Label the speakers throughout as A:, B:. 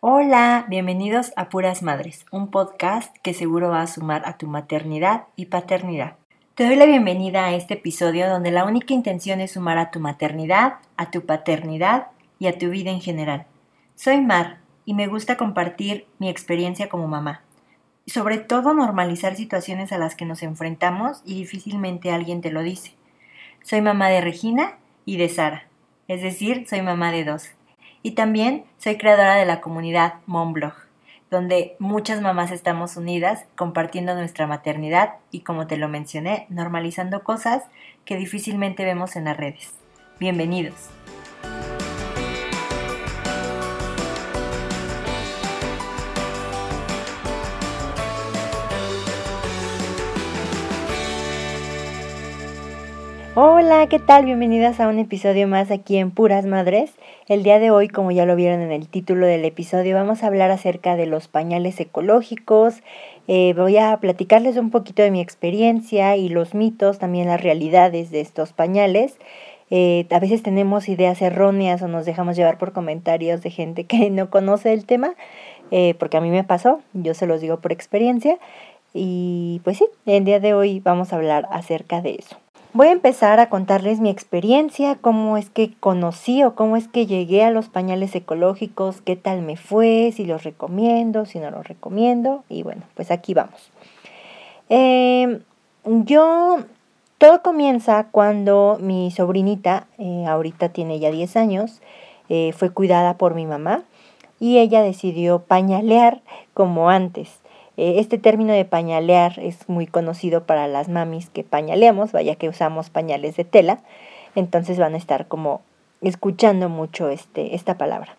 A: Hola, bienvenidos a Puras Madres, un podcast que seguro va a sumar a tu maternidad y paternidad. Te doy la bienvenida a este episodio donde la única intención es sumar a tu maternidad, a tu paternidad y a tu vida en general. Soy Mar y me gusta compartir mi experiencia como mamá. Sobre todo normalizar situaciones a las que nos enfrentamos y difícilmente alguien te lo dice. Soy mamá de Regina y de Sara, es decir, soy mamá de dos. Y también soy creadora de la comunidad Momblog, donde muchas mamás estamos unidas compartiendo nuestra maternidad y, como te lo mencioné, normalizando cosas que difícilmente vemos en las redes. Bienvenidos. Hola, ¿qué tal? Bienvenidas a un episodio más aquí en Puras Madres. El día de hoy, como ya lo vieron en el título del episodio, vamos a hablar acerca de los pañales ecológicos. Eh, voy a platicarles un poquito de mi experiencia y los mitos, también las realidades de estos pañales. Eh, a veces tenemos ideas erróneas o nos dejamos llevar por comentarios de gente que no conoce el tema, eh, porque a mí me pasó, yo se los digo por experiencia. Y pues sí, el día de hoy vamos a hablar acerca de eso. Voy a empezar a contarles mi experiencia, cómo es que conocí o cómo es que llegué a los pañales ecológicos, qué tal me fue, si los recomiendo, si no los recomiendo. Y bueno, pues aquí vamos. Em, yo, todo comienza cuando mi sobrinita, eh, ahorita tiene ya 10 años, eh, fue cuidada por mi mamá y ella decidió pañalear como antes. Eh, este término de pañalear es muy conocido para las mamis que pañaleamos, vaya que usamos pañales de tela, entonces van a estar como escuchando mucho este, esta palabra.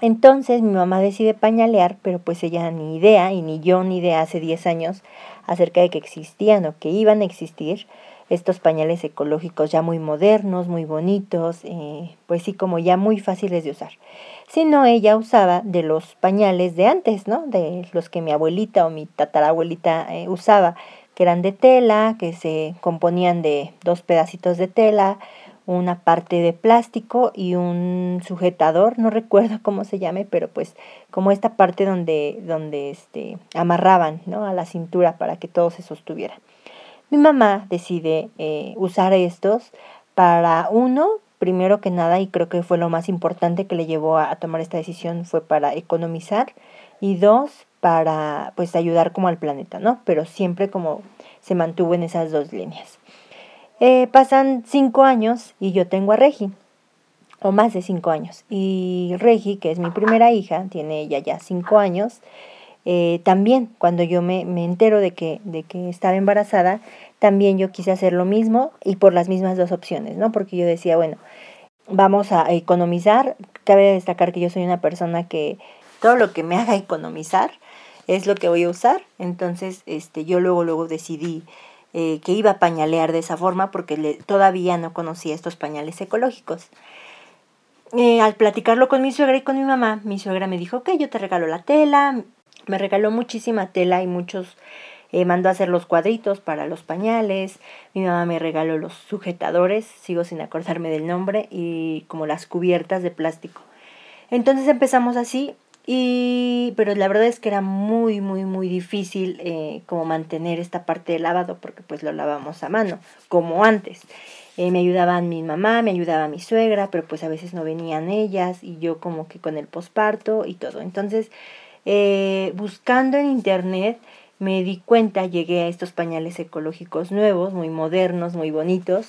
A: Entonces mi mamá decide pañalear, pero pues ella ni idea, y ni yo ni idea hace 10 años acerca de que existían o que iban a existir estos pañales ecológicos ya muy modernos, muy bonitos, eh, pues sí, como ya muy fáciles de usar sino ella usaba de los pañales de antes, ¿no? De los que mi abuelita o mi tatarabuelita eh, usaba, que eran de tela, que se componían de dos pedacitos de tela, una parte de plástico y un sujetador, no recuerdo cómo se llame, pero pues como esta parte donde, donde este, amarraban ¿no? a la cintura para que todo se sostuviera. Mi mamá decide eh, usar estos para uno, primero que nada, y creo que fue lo más importante que le llevó a, tomar esta decisión, fue para economizar y dos, para pues ayudar como al planeta, ¿no? Pero siempre como se mantuvo en esas dos líneas. Eh, pasan cinco años y yo tengo a Regi, o más de cinco años. Y Regi, que es mi primera hija, tiene ella ya cinco años, eh, también cuando yo me, me, entero de que, de que estaba embarazada, también yo quise hacer lo mismo y por las mismas dos opciones, ¿no? Porque yo decía, bueno, vamos a economizar. Cabe destacar que yo soy una persona que todo lo que me haga economizar es lo que voy a usar. Entonces, este, yo luego, luego decidí eh, que iba a pañalear de esa forma porque le, todavía no conocía estos pañales ecológicos. Eh, al platicarlo con mi suegra y con mi mamá, mi suegra me dijo, ok, yo te regalo la tela, me regaló muchísima tela y muchos eh, mandó a hacer los cuadritos para los pañales, mi mamá me regaló los sujetadores, sigo sin acordarme del nombre, y como las cubiertas de plástico. Entonces empezamos así, y, pero la verdad es que era muy, muy, muy difícil eh, como mantener esta parte de lavado porque pues lo lavamos a mano, como antes. Eh, me ayudaban mi mamá, me ayudaba mi suegra, pero pues a veces no venían ellas y yo como que con el posparto y todo. Entonces, buscando en internet, me di cuenta, llegué a estos pañales ecológicos nuevos, muy modernos, muy bonitos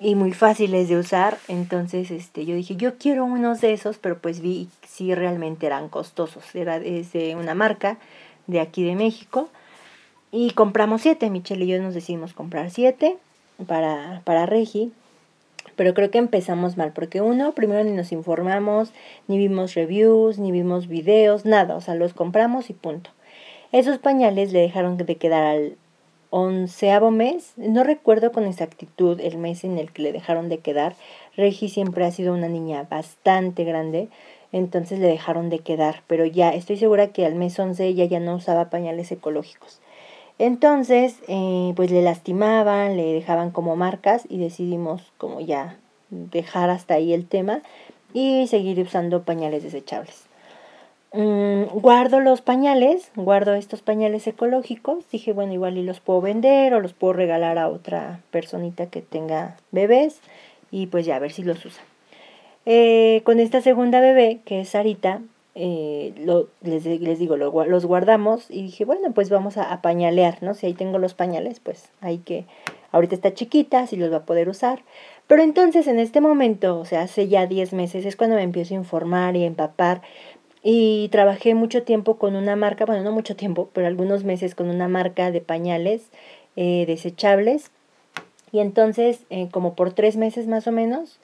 A: y muy fáciles de usar. Entonces, este, yo dije, yo quiero unos de esos, pero pues vi si realmente eran costosos. Era de una marca de aquí de México. Y compramos siete, Michelle y yo nos decidimos comprar siete para, para Regi. Pero creo que empezamos mal, porque uno, primero ni nos informamos, ni vimos reviews, ni vimos videos, nada. O sea, los compramos y punto. Esos pañales le dejaron de quedar al onceavo mes. No recuerdo con exactitud el mes en el que le dejaron de quedar. Regi siempre ha sido una niña bastante grande, entonces le dejaron de quedar. Pero ya estoy segura que al mes once ella ya no usaba pañales ecológicos. Entonces, eh, pues le lastimaban, le dejaban como marcas y decidimos como ya dejar hasta ahí el tema y seguir usando pañales desechables. Mm, guardo los pañales, guardo estos pañales ecológicos. Dije, bueno, igual y los puedo vender o los puedo regalar a otra personita que tenga bebés y pues ya a ver si los usa. Eh, con esta segunda bebé, que es Sarita, eh, lo, les, les, digo, los guardamos y dije, bueno, pues vamos a, a, pañalear, ¿no? Si ahí tengo los pañales, pues hay que, ahorita está chiquita, si los va a poder usar. Pero entonces en este momento, o sea, hace ya 10 meses, es cuando me empiezo a informar y a empapar y trabajé mucho tiempo con una marca, bueno, no mucho tiempo, pero algunos meses con una marca de pañales eh, desechables. Y entonces, eh, como por tres meses más o menos,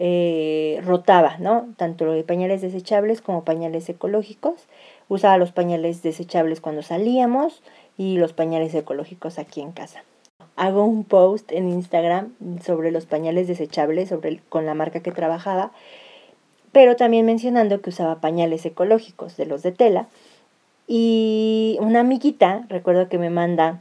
A: eh, rotaba, ¿no? Tanto de pañales desechables como pañales ecológicos. Usaba los pañales desechables cuando salíamos y los pañales ecológicos aquí en casa. Hago un post en Instagram sobre los pañales desechables, sobre con la marca que trabajaba pero también mencionando que usaba pañales ecológicos de los de tela. Y una amiguita, recuerdo que me manda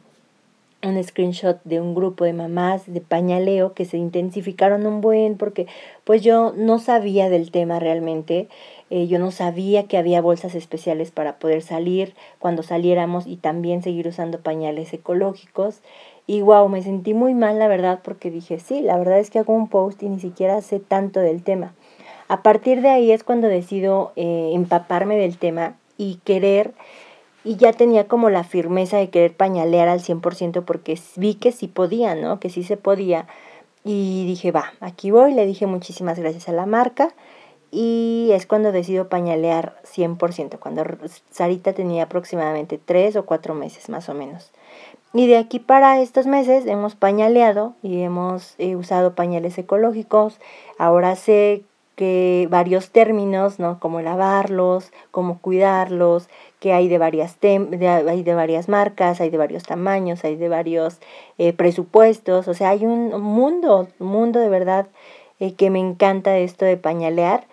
A: un screenshot de un grupo de mamás de pañaleo que se intensificaron un buen porque pues yo no sabía del tema realmente, eh, yo no sabía que había bolsas especiales para poder salir cuando saliéramos y también seguir usando pañales ecológicos. Y wow, me sentí muy mal la verdad porque dije, sí, la verdad es que hago un post y ni siquiera sé tanto del tema. A partir de ahí es cuando decido eh, empaparme del tema y querer, y ya tenía como la firmeza de querer pañalear al 100% porque vi que sí podía, ¿no? Que sí se podía. Y dije, va, aquí voy, le dije muchísimas gracias a la marca y es cuando decido pañalear 100%, cuando Sarita tenía aproximadamente 3 o 4 meses más o menos. Y de aquí para estos meses hemos pañaleado y hemos eh, usado pañales ecológicos. Ahora sé que varios términos, ¿no? Como lavarlos, cómo cuidarlos, que hay de varias, hay de varias marcas, hay de varios tamaños, hay de varios eh, presupuestos, o sea, hay un mundo, un mundo de verdad eh, que me encanta esto de pañalear.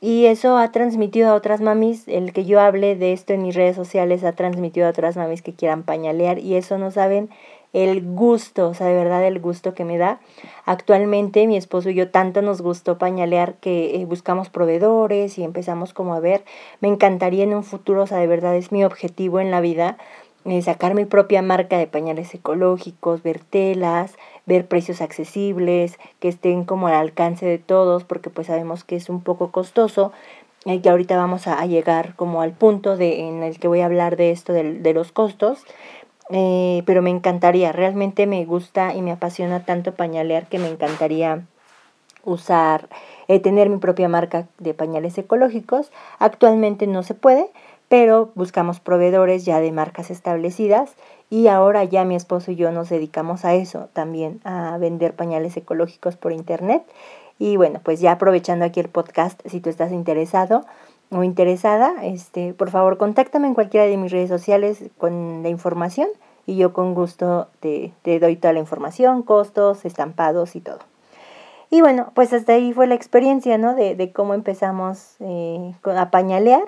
A: Y eso ha transmitido a otras mamis, el que yo hable de esto en mis redes sociales ha transmitido a otras mamis que quieran pañalear y eso no saben el gusto, o sea, de verdad el gusto que me da. Actualmente mi esposo y yo tanto nos gustó pañalear que eh, buscamos proveedores y empezamos como a ver, me encantaría en un futuro, o sea, de verdad es mi objetivo en la vida, eh, sacar mi propia marca de pañales ecológicos, ver telas, ver precios accesibles, que estén como al alcance de todos, porque pues sabemos que es un poco costoso, y eh, que ahorita vamos a, llegar como al punto de, en el que voy a hablar de esto, de, de los costos, eh, pero me encantaría, realmente me gusta y me apasiona tanto pañalear que me encantaría usar, eh, tener mi propia marca de pañales ecológicos. Actualmente no se puede, pero buscamos proveedores ya de marcas establecidas y ahora ya mi esposo y yo nos dedicamos a eso también, a vender pañales ecológicos por internet. Y bueno, pues ya aprovechando aquí el podcast, si tú estás interesado, o interesada, este, por favor contáctame en cualquiera de mis redes sociales con la información y yo con gusto te, te doy toda la información, costos, estampados y todo. Y bueno, pues hasta ahí fue la experiencia, ¿no? De, de cómo empezamos eh, a pañalear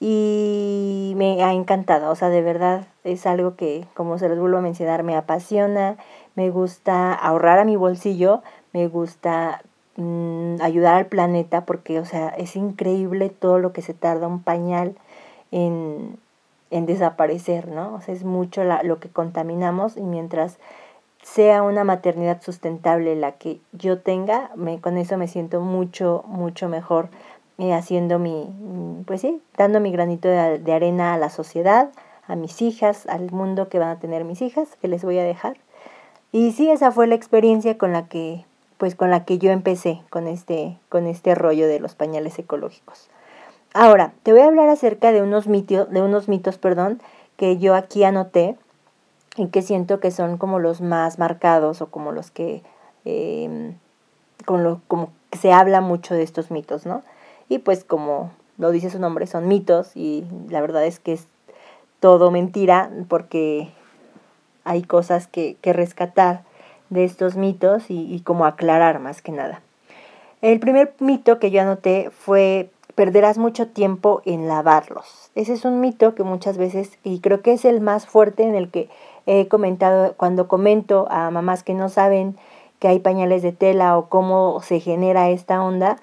A: y me ha encantado, o sea, de verdad es algo que, como se los vuelvo a mencionar, me apasiona, me gusta ahorrar a mi bolsillo, me gusta Mm, ayudar al planeta porque, o sea, es increíble todo lo que se tarda un pañal en, en desaparecer, ¿no? O sea, es mucho la, lo que contaminamos y mientras sea una maternidad sustentable la que yo tenga, me, con eso me siento mucho, mucho mejor eh, haciendo mi, mm, pues sí, dando mi granito de, de arena a la sociedad, a mis hijas, al mundo que van a tener mis hijas, que les voy a dejar. Y sí, esa fue la experiencia con la que pues con la que yo empecé con este, con este rollo de los pañales ecológicos. Ahora, te voy a hablar acerca de unos mitos, de unos mitos, perdón, que yo aquí anoté y que siento que son como los más marcados o como los que em, con lo, como se habla mucho de estos mitos, ¿no? Y pues como lo dice su nombre, son mitos y la verdad es que es todo mentira porque hay cosas que, que rescatar de estos mitos y, y como aclarar más que nada. El primer mito que yo anoté fue perderás mucho tiempo en lavarlos. Ese es un mito que muchas veces, y creo que es el más fuerte en el que he comentado cuando comento a mamás que no saben que hay pañales de tela o cómo se genera esta onda,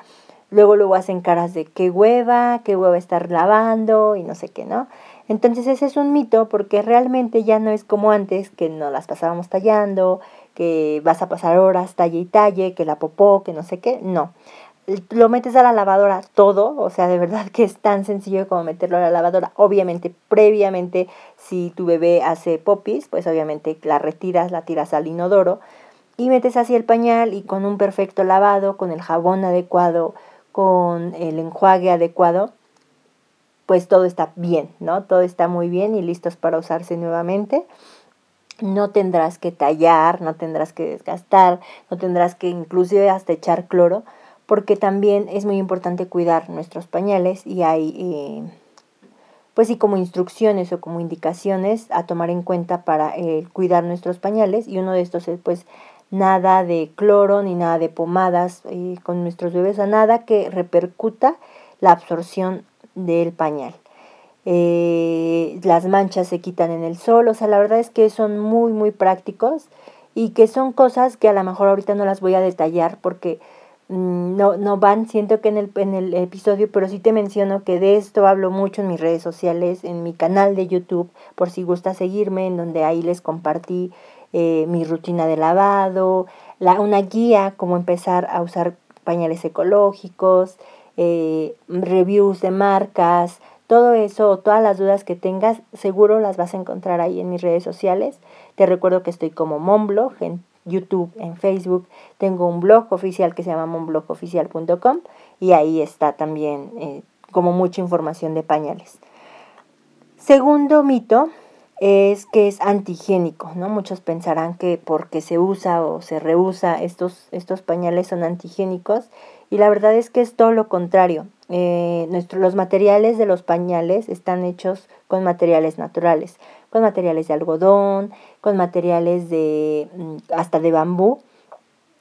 A: luego luego hacen caras de qué hueva, qué hueva estar lavando y no sé qué, ¿no? Entonces ese es un mito porque realmente ya no es como antes, que nos las pasábamos tallando, que vas a pasar horas talle y talle, que la popó, que no sé qué, no. Lo metes a la lavadora todo, o sea, de verdad que es tan sencillo como meterlo a la lavadora. Obviamente, previamente, si tu bebé hace popis, pues obviamente la retiras, la tiras al inodoro y metes así el pañal y con un perfecto lavado, con el jabón adecuado, con el enjuague adecuado, pues todo está bien, ¿no? Todo está muy bien y listos para usarse nuevamente. No tendrás que tallar, no tendrás que desgastar, no tendrás que inclusive hasta echar cloro, porque también es muy importante cuidar nuestros pañales y hay, eh, pues sí, como instrucciones o como indicaciones a tomar en cuenta para eh, cuidar nuestros pañales y uno de estos es pues nada de cloro ni nada de pomadas eh, con nuestros bebés, a nada que repercuta la absorción del pañal. Eh, las manchas se quitan en el sol, o sea, la verdad es que son muy, muy prácticos y que son cosas que a lo mejor ahorita no las voy a detallar porque mm, no, no van, siento que en el, en el episodio, pero sí te menciono que de esto hablo mucho en mis redes sociales, en mi canal de YouTube, por si gusta seguirme, en donde ahí les compartí eh, mi rutina de lavado, la, una guía, cómo empezar a usar pañales ecológicos, eh, reviews de marcas, todo eso, todas las dudas que tengas, seguro las vas a encontrar ahí en mis redes sociales. Te recuerdo que estoy como Monblog en YouTube, en Facebook. Tengo un blog oficial que se llama monblogoficial.com y ahí está también eh, como mucha información de pañales. Segundo mito es que es antigénico, ¿no? Muchos pensarán que porque se usa o se reusa estos, estos pañales son antigénicos y la verdad es que es todo lo contrario. Eh, los materiales de los pañales están hechos con materiales naturales, con materiales de algodón, con materiales de mm, hasta de bambú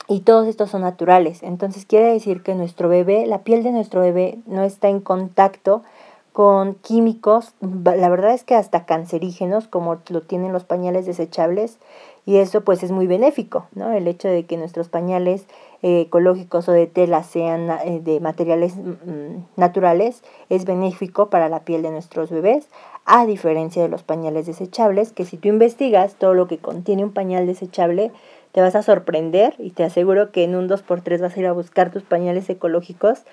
A: y todos estos son naturales. Entonces quiere decir que nuestro bebé, la piel de nuestro bebé no está en contacto con químicos, la verdad es que hasta cancerígenos como lo tienen los pañales desechables y eso pues es muy benéfico, ¿no? El hecho de que nuestros pañales ecológicos o de tela sean eh, de materiales mm, naturales es benéfico para la piel de nuestros bebés, a diferencia de los pañales desechables, que si tú investigas todo lo que contiene un pañal desechable, te vas a sorprender y te aseguro que en un 2x3 vas a ir a buscar tus pañales ecológicos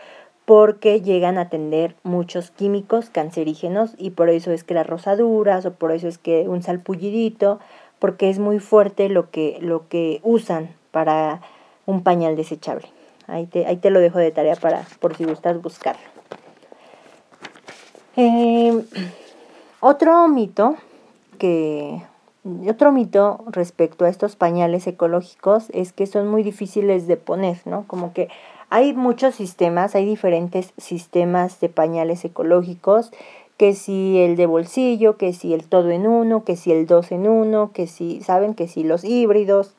A: porque llegan a tener muchos químicos cancerígenos y por eso es que las rosaduras o por eso es que un salpullidito, porque es muy fuerte lo que, lo que usan para un pañal desechable. Ahí te, ahí te lo dejo de tarea para, por si gustas buscarlo. Em, otro mito que otro mito respecto a estos pañales ecológicos es que son muy difíciles de poner, ¿no? Como que hay muchos sistemas, hay diferentes sistemas de pañales ecológicos, que si el de bolsillo, que si el todo en uno, que si el dos en uno, que si, ¿saben? Que si los híbridos,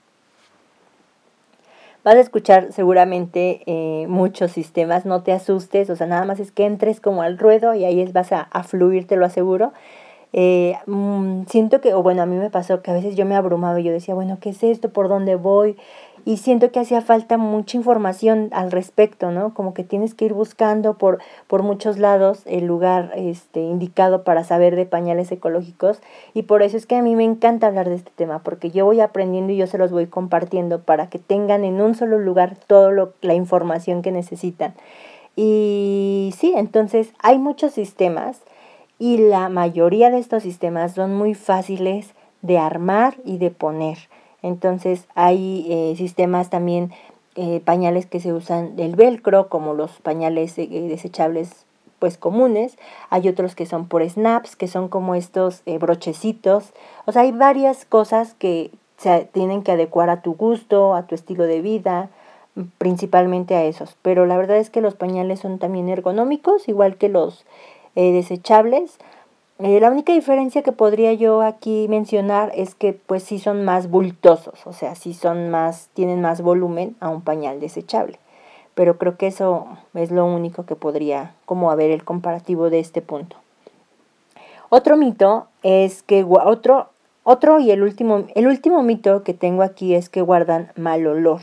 A: Vas a escuchar seguramente eh, muchos sistemas, no te asustes, o sea, nada más es que entres como al ruedo y ahí vas a, fluir, te lo aseguro. Eh, mm, siento que, o bueno, a mí me pasó que a veces yo me abrumaba y yo decía, bueno, ¿qué es esto? ¿Por dónde voy? Y siento que hacía falta mucha información al respecto, ¿no? Como que tienes que ir buscando por, por muchos lados el lugar este, indicado para saber de pañales ecológicos y por eso es que a mí me encanta hablar de este tema, porque yo voy aprendiendo y yo se los voy compartiendo para que tengan en un solo lugar toda la información que necesitan. Y sí, entonces hay muchos sistemas y la mayoría de estos sistemas son muy fáciles de armar y de poner. Entonces hay eh, sistemas también, eh, pañales que se usan del velcro, como los pañales eh, desechables pues comunes, hay otros que son por snaps, que son como estos brochecitos, o sea, hay varias cosas que se tienen que adecuar a tu gusto, a tu estilo de vida, principalmente a esos, pero la verdad es que los pañales son también ergonómicos, igual que los desechables, eh, la única diferencia que podría yo aquí mencionar es que pues sí son más bultosos, o sea, sí son más, tienen más volumen a un pañal desechable. Pero creo que eso es lo único que podría como haber el comparativo de este punto. Otro mito es que otro, otro y el último, el último mito que tengo aquí es que guardan mal olor.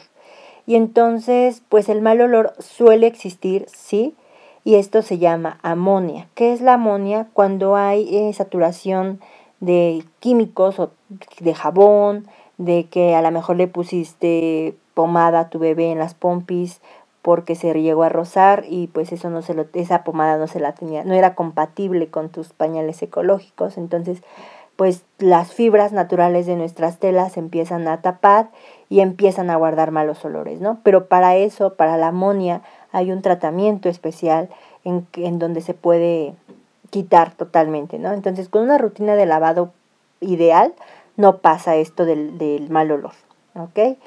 A: Y entonces, pues el mal olor suele existir, sí, y esto se llama amonia. ¿Qué es la amonia? Cuando hay eh, saturación de químicos o de jabón, de que a lo mejor le pusiste pomada a tu bebé en las pompis porque se llegó a rozar y pues eso no se lo esa pomada no se la tenía no era compatible con tus pañales ecológicos entonces pues las fibras naturales de nuestras telas empiezan a tapar y empiezan a guardar malos olores no pero para eso para la amonia hay un tratamiento especial en, en donde se puede quitar totalmente no entonces con una rutina de lavado ideal no pasa esto del, del mal olor ¿ok?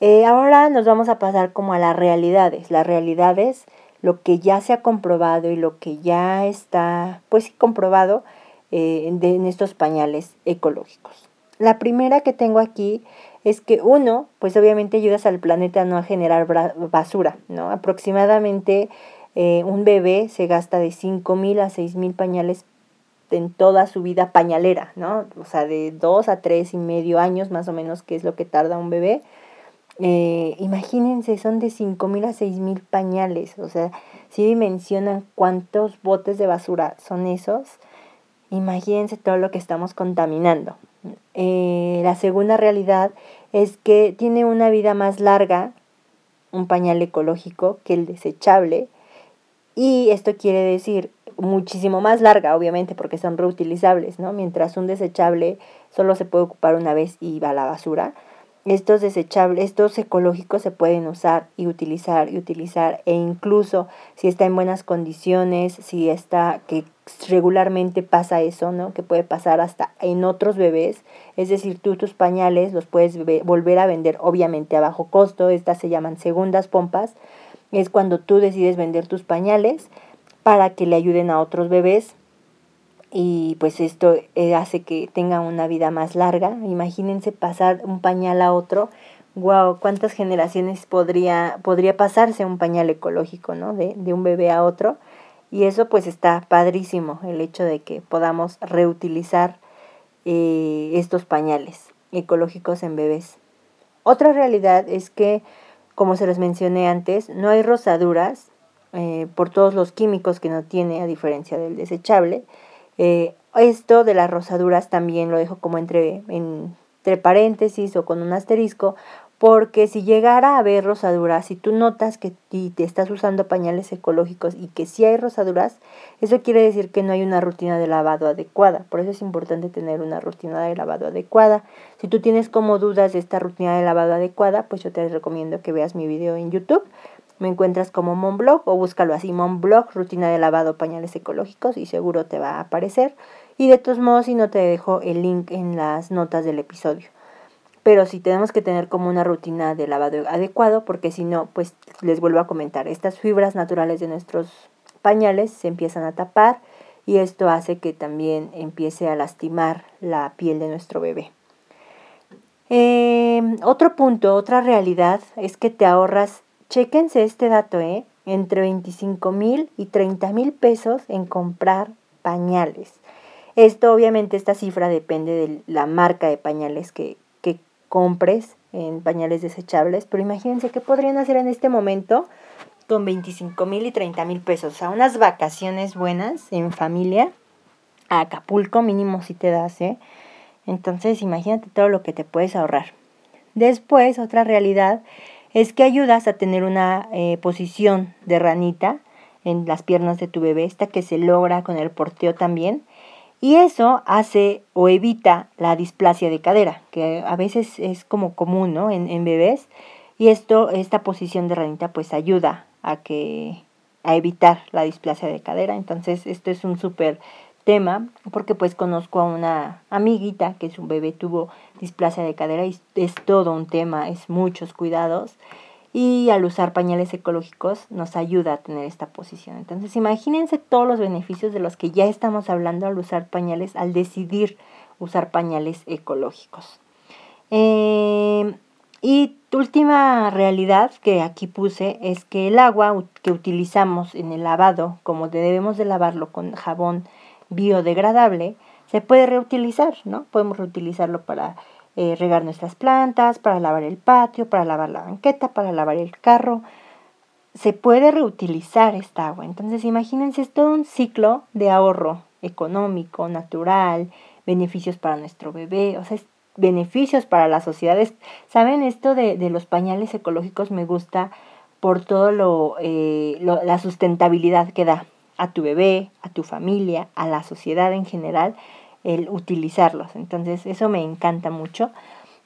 A: Eh, ahora nos vamos a pasar como a las realidades. Las realidades, lo que ya se ha comprobado y lo que ya está, pues comprobado eh, en estos pañales ecológicos. La primera que tengo aquí es que uno, pues obviamente ayudas al planeta no a generar basura, ¿no? Aproximadamente eh, un bebé se gasta de 5 mil a 6 mil pañales en toda su vida pañalera, ¿no? O sea, de 2 a tres y medio años más o menos, que es lo que tarda un bebé eh, imagínense, son de 5 mil a 6 mil pañales. O sea, si dimensionan cuántos botes de basura son esos, imagínense todo lo que estamos contaminando. Eh, la segunda realidad es que tiene una vida más larga un pañal ecológico que el desechable. Y esto quiere decir muchísimo más larga, obviamente, porque son reutilizables, ¿no? Mientras un desechable solo se puede ocupar una vez y va a la basura estos desechables, estos ecológicos se pueden usar y utilizar y utilizar e incluso si está en buenas condiciones, si está que regularmente pasa eso, ¿no? Que puede pasar hasta en otros bebés, es decir, tú tus pañales los puedes volver a vender obviamente a bajo costo, estas se llaman segundas pompas, es cuando tú decides vender tus pañales para que le ayuden a otros bebés y pues esto eh, hace que tenga una vida más larga. Imagínense pasar un pañal a otro. Wow, cuántas generaciones podría, podría pasarse un pañal ecológico, ¿no? De, de un bebé a otro. Y eso pues está padrísimo, el hecho de que podamos reutilizar eh, estos pañales ecológicos en bebés. Otra realidad es que, como se los mencioné antes, no hay rosaduras eh, por todos los químicos que no tiene, a diferencia del desechable. Eh, esto de las rosaduras también lo dejo como entre, entre paréntesis o con un asterisco, porque si llegara a haber rosaduras, si tú notas que te estás usando pañales ecológicos y que sí hay rosaduras, eso quiere decir que no hay una rutina de lavado adecuada. Por eso es importante tener una rutina de lavado adecuada. Si tú tienes como dudas de esta rutina de lavado adecuada, pues yo te recomiendo que veas mi video en YouTube me encuentras como Monblog o búscalo así, Monblog, rutina de lavado pañales ecológicos y seguro te va a aparecer. Y de todos modos, si no te dejo el link en las notas del episodio. Pero sí tenemos que tener como una rutina de lavado adecuado porque si no, pues les vuelvo a comentar, estas fibras naturales de nuestros pañales se empiezan a tapar y esto hace que también empiece a lastimar la piel de nuestro bebé. Eh, otro punto, otra realidad es que te ahorras Chéquense este dato, ¿eh? Entre 25 mil y 30 mil pesos en comprar pañales. Esto obviamente esta cifra depende de la marca de pañales que, que compres en pañales desechables, pero imagínense qué podrían hacer en este momento con 25 mil y 30 mil pesos. O sea, unas vacaciones buenas en familia a Acapulco mínimo si te das, ¿eh? Entonces imagínate todo lo que te puedes ahorrar. Después, otra realidad es que ayudas a tener una eh, posición de ranita en las piernas de tu bebé, esta que se logra con el porteo también. Y eso hace o evita la displasia de cadera, que a veces es como común ¿no? en, en bebés. Y esto, esta posición de ranita pues ayuda a que a evitar la displasia de cadera. Entonces, esto es un súper tema porque pues conozco a una amiguita que su bebé tuvo displasia de cadera y es todo un tema, es muchos cuidados y al usar pañales ecológicos nos ayuda a tener esta posición. Entonces imagínense todos los beneficios de los que ya estamos hablando al usar pañales, al decidir usar pañales ecológicos. Eh, y última realidad que aquí puse es que el agua que utilizamos en el lavado, como debemos de lavarlo con jabón biodegradable, se puede reutilizar, ¿no? Podemos reutilizarlo para eh, regar nuestras plantas, para lavar el patio, para lavar la banqueta, para lavar el carro. Se puede reutilizar esta agua. Entonces imagínense, es todo un ciclo de ahorro económico, natural, beneficios para nuestro bebé, o sea, beneficios para las sociedades. ¿Saben? Esto de, de los pañales ecológicos me gusta por todo eh, lo, la sustentabilidad que da a tu bebé, a tu familia, a la sociedad en general, el utilizarlos. Entonces, eso me encanta mucho.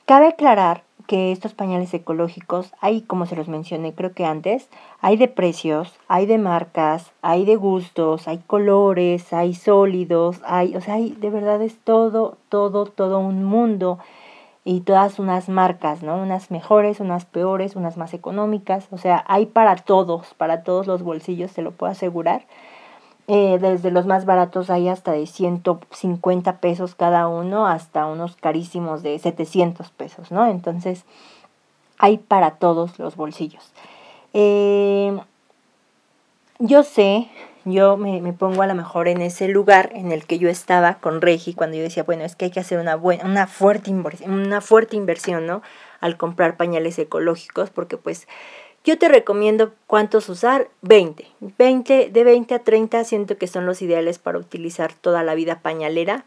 A: Cabe aclarar que estos pañales ecológicos, hay, como se los mencioné creo que antes, hay de precios, hay de marcas, hay de gustos, hay colores, hay sólidos, hay, o sea, hay, de verdad es todo, todo, todo un mundo y todas unas marcas, ¿no? Unas mejores, unas peores, unas más económicas, o sea, hay para todos, para todos los bolsillos, te lo puedo asegurar. Eh, desde los más baratos hay hasta de 150 pesos cada uno hasta unos carísimos de 700 pesos, ¿no? Entonces, hay para todos los bolsillos. Eh, yo sé, yo me, me, pongo a lo mejor en ese lugar en el que yo estaba con Regi cuando yo decía, bueno, es que hay que hacer una, buena, una, fuerte, inversión, una fuerte inversión, ¿no? Al comprar pañales ecológicos, porque pues yo te recomiendo cuántos usar, 20. 20 de 20 a 30 siento que son los ideales para utilizar toda la vida pañalera.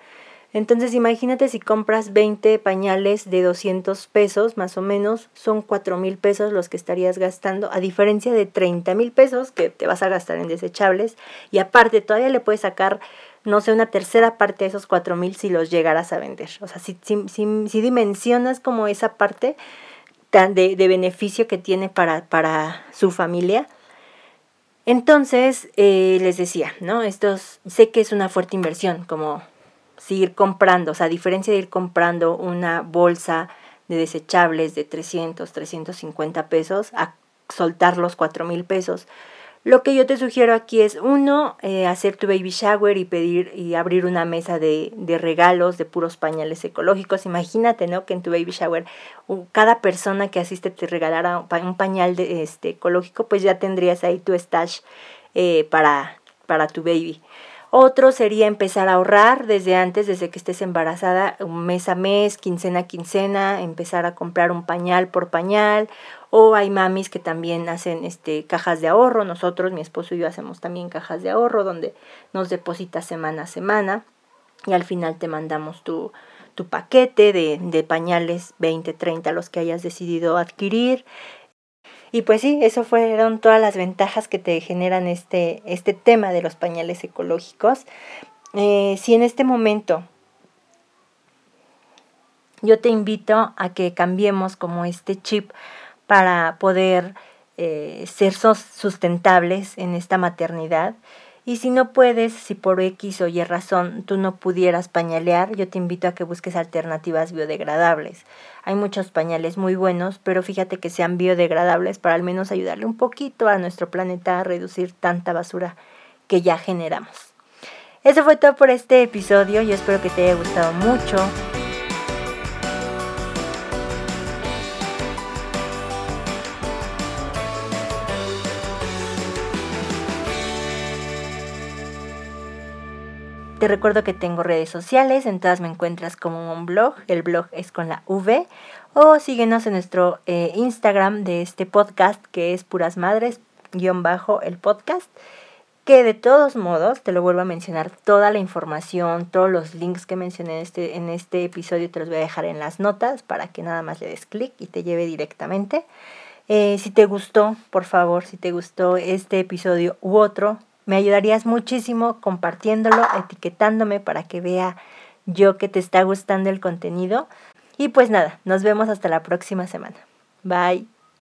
A: Entonces imagínate si compras 20 pañales de 200 pesos más o menos, son 4 mil pesos los que estarías gastando, a diferencia de 30 mil pesos que te vas a gastar en desechables y aparte todavía le puedes sacar, no sé, una tercera parte de esos 4 mil si los llegaras a vender. O sea, si, si, si, si dimensionas como esa parte, de, de beneficio que tiene para, para su familia. Entonces, eh, les decía, ¿no? Sé que es una fuerte inversión, como seguir comprando, o sea, a diferencia de ir comprando una bolsa de desechables de 300, 350 pesos, a soltar los 4 mil pesos, lo que yo te sugiero aquí es, uno, eh, hacer tu baby shower y pedir y abrir una mesa de, de, regalos de puros pañales ecológicos. Imagínate, ¿no? Que en tu baby shower cada persona que asiste te regalara un pañal de, este, ecológico, pues ya tendrías ahí tu stash eh, para, para tu baby. Otro sería empezar a ahorrar desde antes, desde que estés embarazada, un mes a mes, quincena a quincena, empezar a comprar un pañal por pañal. O hay mamis que también hacen este, cajas de ahorro. Nosotros, mi esposo y yo, hacemos también cajas de ahorro donde nos depositas semana a semana y al final te mandamos tu, tu paquete de, de pañales 20, 30, los que hayas decidido adquirir. Y pues sí, eso fueron todas las ventajas que te generan este, este tema de los pañales ecológicos. Eh, si en este momento yo te invito a que cambiemos como este chip para poder eh, ser sustentables en esta maternidad, y si no puedes, si por X o Y razón tú no pudieras pañalear, yo te invito a que busques alternativas biodegradables. Hay muchos pañales muy buenos, pero fíjate que sean biodegradables para al menos ayudarle un poquito a nuestro planeta a reducir tanta basura que ya generamos. Eso fue todo por este episodio, yo espero que te haya gustado mucho. Te recuerdo que tengo redes sociales, en todas me encuentras como un blog, el blog es con la V, o síguenos en nuestro eh, Instagram de este podcast que es Puras Madres, guion bajo el podcast, que de todos modos, te lo vuelvo a mencionar, toda la información, todos los links que mencioné en este, en este episodio te los voy a dejar en las notas para que nada más le des clic y te lleve directamente. Eh, si te gustó, por favor, si te gustó este episodio u otro, me ayudarías muchísimo compartiéndolo, etiquetándome para que vea yo que te está gustando el contenido. Y pues nada, nos vemos hasta la próxima semana. Bye.